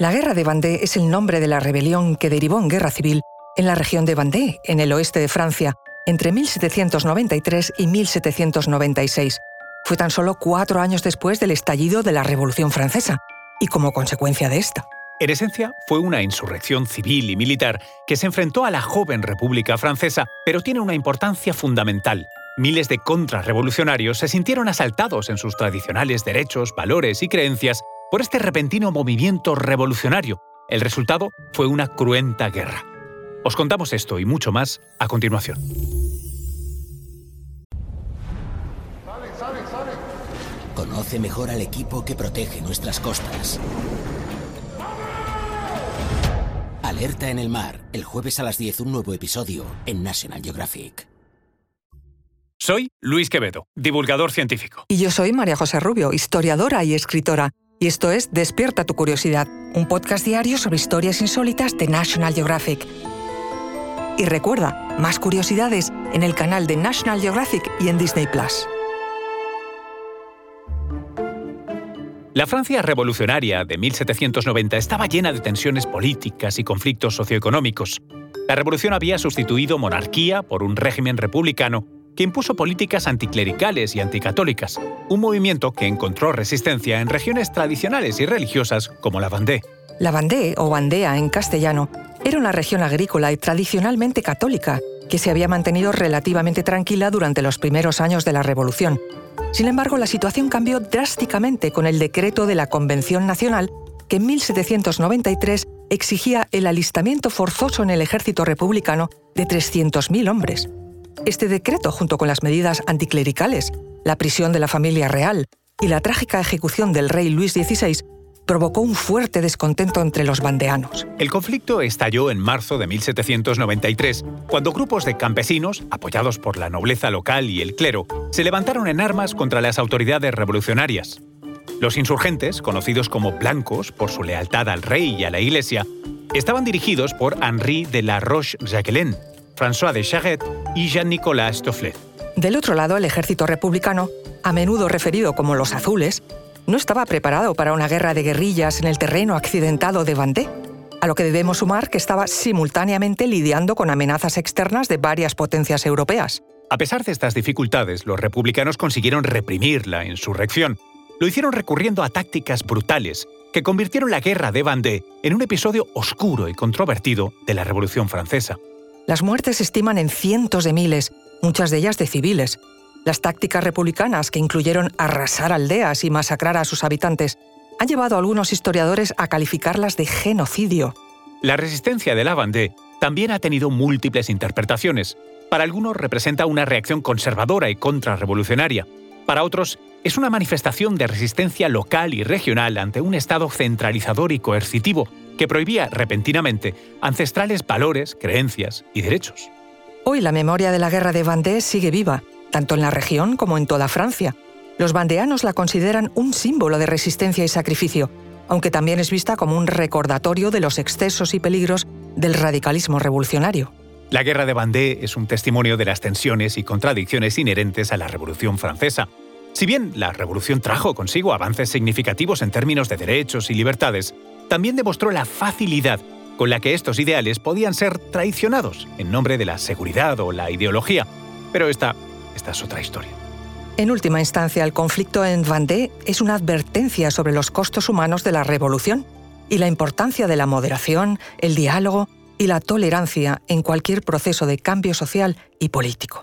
La Guerra de Vendée es el nombre de la rebelión que derivó en guerra civil en la región de Vendée, en el oeste de Francia, entre 1793 y 1796. Fue tan solo cuatro años después del estallido de la Revolución Francesa, y como consecuencia de esta. En esencia, fue una insurrección civil y militar que se enfrentó a la joven República Francesa, pero tiene una importancia fundamental. Miles de contrarrevolucionarios se sintieron asaltados en sus tradicionales derechos, valores y creencias por este repentino movimiento revolucionario. El resultado fue una cruenta guerra. Os contamos esto y mucho más a continuación. Conoce mejor al equipo que protege nuestras costas. Alerta en el mar, el jueves a las 10 un nuevo episodio en National Geographic. Soy Luis Quevedo, divulgador científico. Y yo soy María José Rubio, historiadora y escritora. Y esto es Despierta tu curiosidad, un podcast diario sobre historias insólitas de National Geographic. Y recuerda, más curiosidades en el canal de National Geographic y en Disney Plus. La Francia revolucionaria de 1790 estaba llena de tensiones políticas y conflictos socioeconómicos. La revolución había sustituido monarquía por un régimen republicano que impuso políticas anticlericales y anticatólicas, un movimiento que encontró resistencia en regiones tradicionales y religiosas como la Vendée. La Vendée, o Vandea en castellano, era una región agrícola y tradicionalmente católica, que se había mantenido relativamente tranquila durante los primeros años de la Revolución. Sin embargo, la situación cambió drásticamente con el decreto de la Convención Nacional que en 1793 exigía el alistamiento forzoso en el ejército republicano de 300.000 hombres. Este decreto, junto con las medidas anticlericales, la prisión de la familia real y la trágica ejecución del rey Luis XVI, provocó un fuerte descontento entre los bandeanos. El conflicto estalló en marzo de 1793, cuando grupos de campesinos, apoyados por la nobleza local y el clero, se levantaron en armas contra las autoridades revolucionarias. Los insurgentes, conocidos como blancos por su lealtad al rey y a la iglesia, estaban dirigidos por Henri de la Roche-Jacquelin, François de Charette y Jean-Nicolas Stofflet. Del otro lado, el ejército republicano, a menudo referido como los azules, no estaba preparado para una guerra de guerrillas en el terreno accidentado de Vendée, a lo que debemos sumar que estaba simultáneamente lidiando con amenazas externas de varias potencias europeas. A pesar de estas dificultades, los republicanos consiguieron reprimir la insurrección. Lo hicieron recurriendo a tácticas brutales que convirtieron la guerra de Vendée en un episodio oscuro y controvertido de la Revolución Francesa. Las muertes se estiman en cientos de miles, muchas de ellas de civiles. Las tácticas republicanas, que incluyeron arrasar aldeas y masacrar a sus habitantes, han llevado a algunos historiadores a calificarlas de genocidio. La resistencia de la Vendée también ha tenido múltiples interpretaciones. Para algunos representa una reacción conservadora y contrarrevolucionaria. Para otros, es una manifestación de resistencia local y regional ante un Estado centralizador y coercitivo que prohibía repentinamente ancestrales valores, creencias y derechos. Hoy la memoria de la guerra de Vendée sigue viva, tanto en la región como en toda Francia. Los vandeanos la consideran un símbolo de resistencia y sacrificio, aunque también es vista como un recordatorio de los excesos y peligros del radicalismo revolucionario. La guerra de Vendée es un testimonio de las tensiones y contradicciones inherentes a la Revolución Francesa. Si bien la revolución trajo consigo avances significativos en términos de derechos y libertades, también demostró la facilidad con la que estos ideales podían ser traicionados en nombre de la seguridad o la ideología. Pero esta, es otra historia. En última instancia, el conflicto en Vendée es una advertencia sobre los costos humanos de la revolución y la importancia de la moderación, el diálogo y la tolerancia en cualquier proceso de cambio social y político.